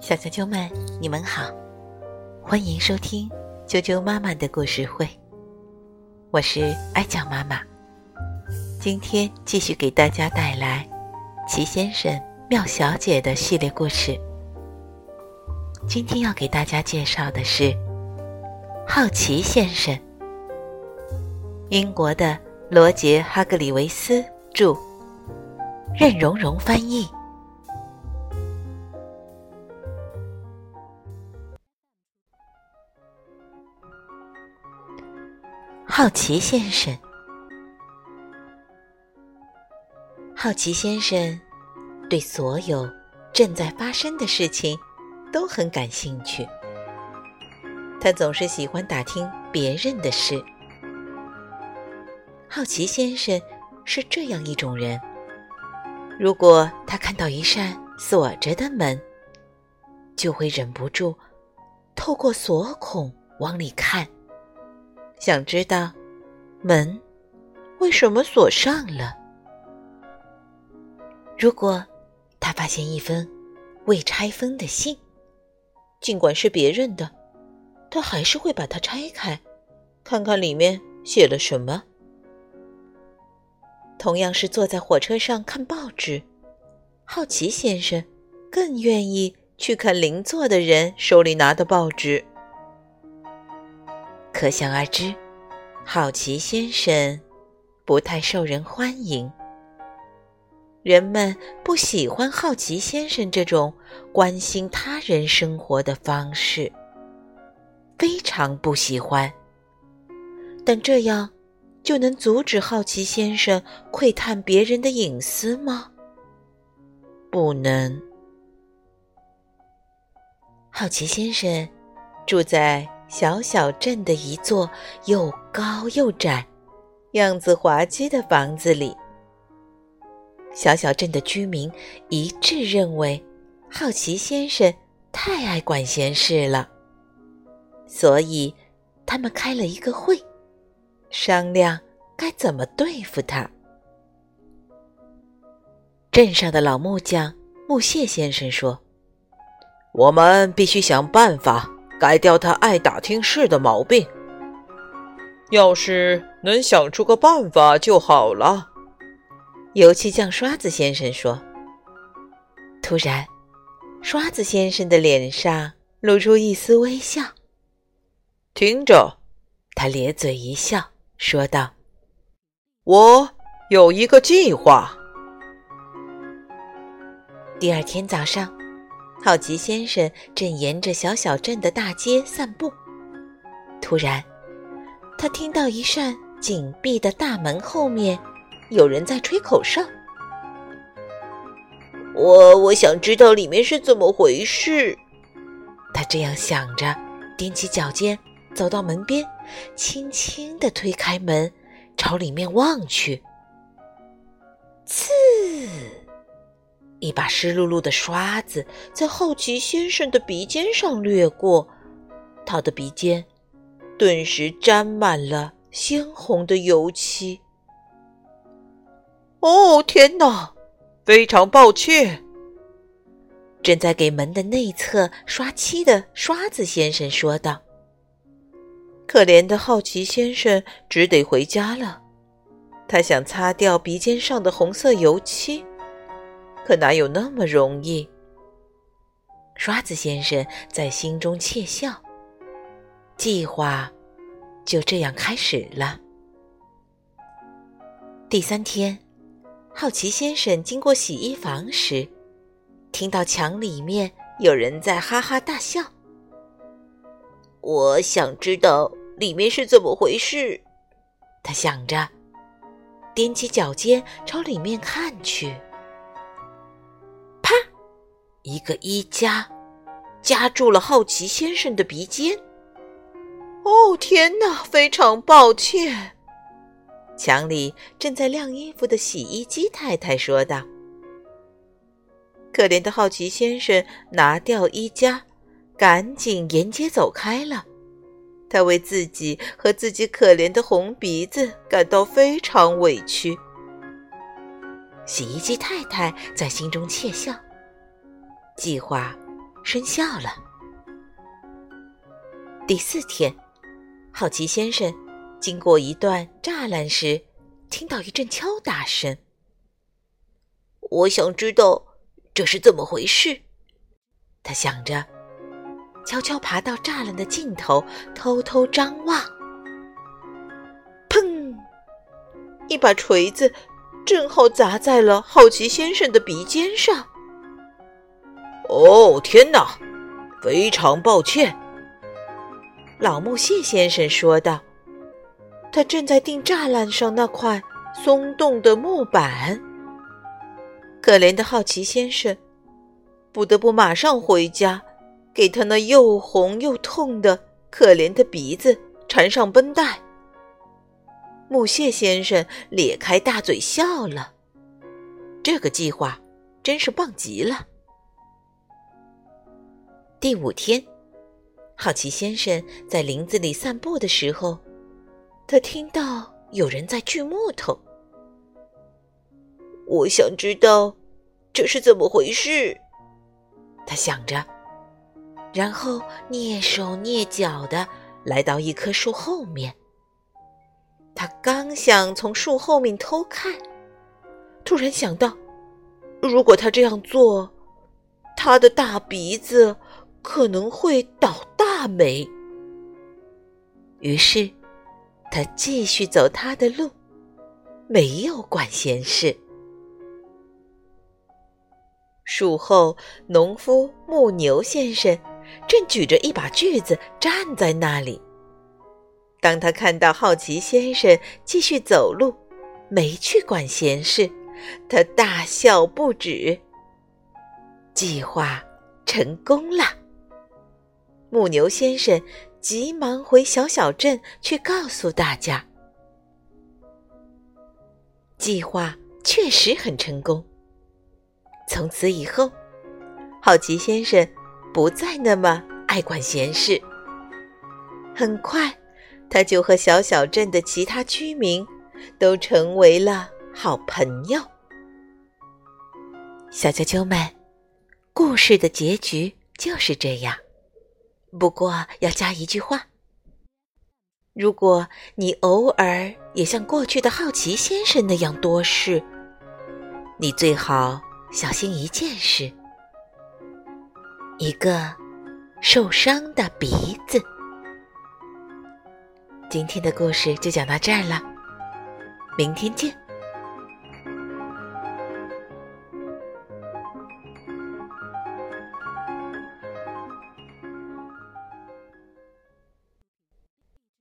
小啾啾们，你们好，欢迎收听啾啾妈妈的故事会。我是爱讲妈妈，今天继续给大家带来奇先生、妙小姐的系列故事。今天要给大家介绍的是好奇先生，英国的罗杰·哈格里维斯著，任蓉蓉翻译。好奇先生，好奇先生对所有正在发生的事情都很感兴趣。他总是喜欢打听别人的事。好奇先生是这样一种人：如果他看到一扇锁着的门，就会忍不住透过锁孔往里看。想知道门为什么锁上了？如果他发现一封未拆封的信，尽管是别人的，他还是会把它拆开，看看里面写了什么。同样是坐在火车上看报纸，好奇先生更愿意去看邻座的人手里拿的报纸。可想而知，好奇先生不太受人欢迎。人们不喜欢好奇先生这种关心他人生活的方式，非常不喜欢。但这样就能阻止好奇先生窥探别人的隐私吗？不能。好奇先生住在。小小镇的一座又高又窄、样子滑稽的房子里，小小镇的居民一致认为，好奇先生太爱管闲事了，所以他们开了一个会，商量该怎么对付他。镇上的老木匠木屑先生说：“我们必须想办法。”改掉他爱打听事的毛病。要是能想出个办法就好了。油漆匠刷子先生说。突然，刷子先生的脸上露出一丝微笑。听着，他咧嘴一笑，说道：“我有一个计划。”第二天早上。好奇先生正沿着小小镇的大街散步，突然，他听到一扇紧闭的大门后面有人在吹口哨。我我想知道里面是怎么回事。他这样想着，踮起脚尖走到门边，轻轻地推开门，朝里面望去。刺。一把湿漉漉的刷子在好奇先生的鼻尖上掠过，他的鼻尖顿时沾满了鲜红的油漆。哦，天哪！非常抱歉。正在给门的内侧刷漆的刷子先生说道：“可怜的好奇先生只得回家了。他想擦掉鼻尖上的红色油漆。”可哪有那么容易？刷子先生在心中窃笑。计划就这样开始了。第三天，好奇先生经过洗衣房时，听到墙里面有人在哈哈大笑。我想知道里面是怎么回事。他想着，踮起脚尖朝里面看去。一个衣夹夹住了好奇先生的鼻尖。哦，天哪！非常抱歉。墙里正在晾衣服的洗衣机太太说道：“可怜的好奇先生拿掉衣夹，赶紧沿街走开了。他为自己和自己可怜的红鼻子感到非常委屈。”洗衣机太太在心中窃笑。计划生效了。第四天，好奇先生经过一段栅栏时，听到一阵敲打声。我想知道这是怎么回事。他想着，悄悄爬到栅栏的尽头，偷偷张望。砰！一把锤子正好砸在了好奇先生的鼻尖上。哦，天哪！非常抱歉，老木屑先生说道。他正在钉栅栏上那块松动的木板。可怜的好奇先生。不得不马上回家，给他那又红又痛的可怜的鼻子缠上绷带。木屑先生咧开大嘴笑了，这个计划真是棒极了。第五天，好奇先生在林子里散步的时候，他听到有人在锯木头。我想知道这是怎么回事。他想着，然后蹑手蹑脚的来到一棵树后面。他刚想从树后面偷看，突然想到，如果他这样做，他的大鼻子可能会倒大霉。于是，他继续走他的路，没有管闲事。树后，农夫牧牛先生正举着一把锯子站在那里。当他看到好奇先生继续走路，没去管闲事，他大笑不止。计划成功了。牧牛先生急忙回小小镇去告诉大家，计划确实很成功。从此以后，好奇先生不再那么爱管闲事。很快，他就和小小镇的其他居民都成为了好朋友。小啾啾们，故事的结局就是这样。不过要加一句话：如果你偶尔也像过去的好奇先生那样多事，你最好。小心一件事，一个受伤的鼻子。今天的故事就讲到这儿了，明天见。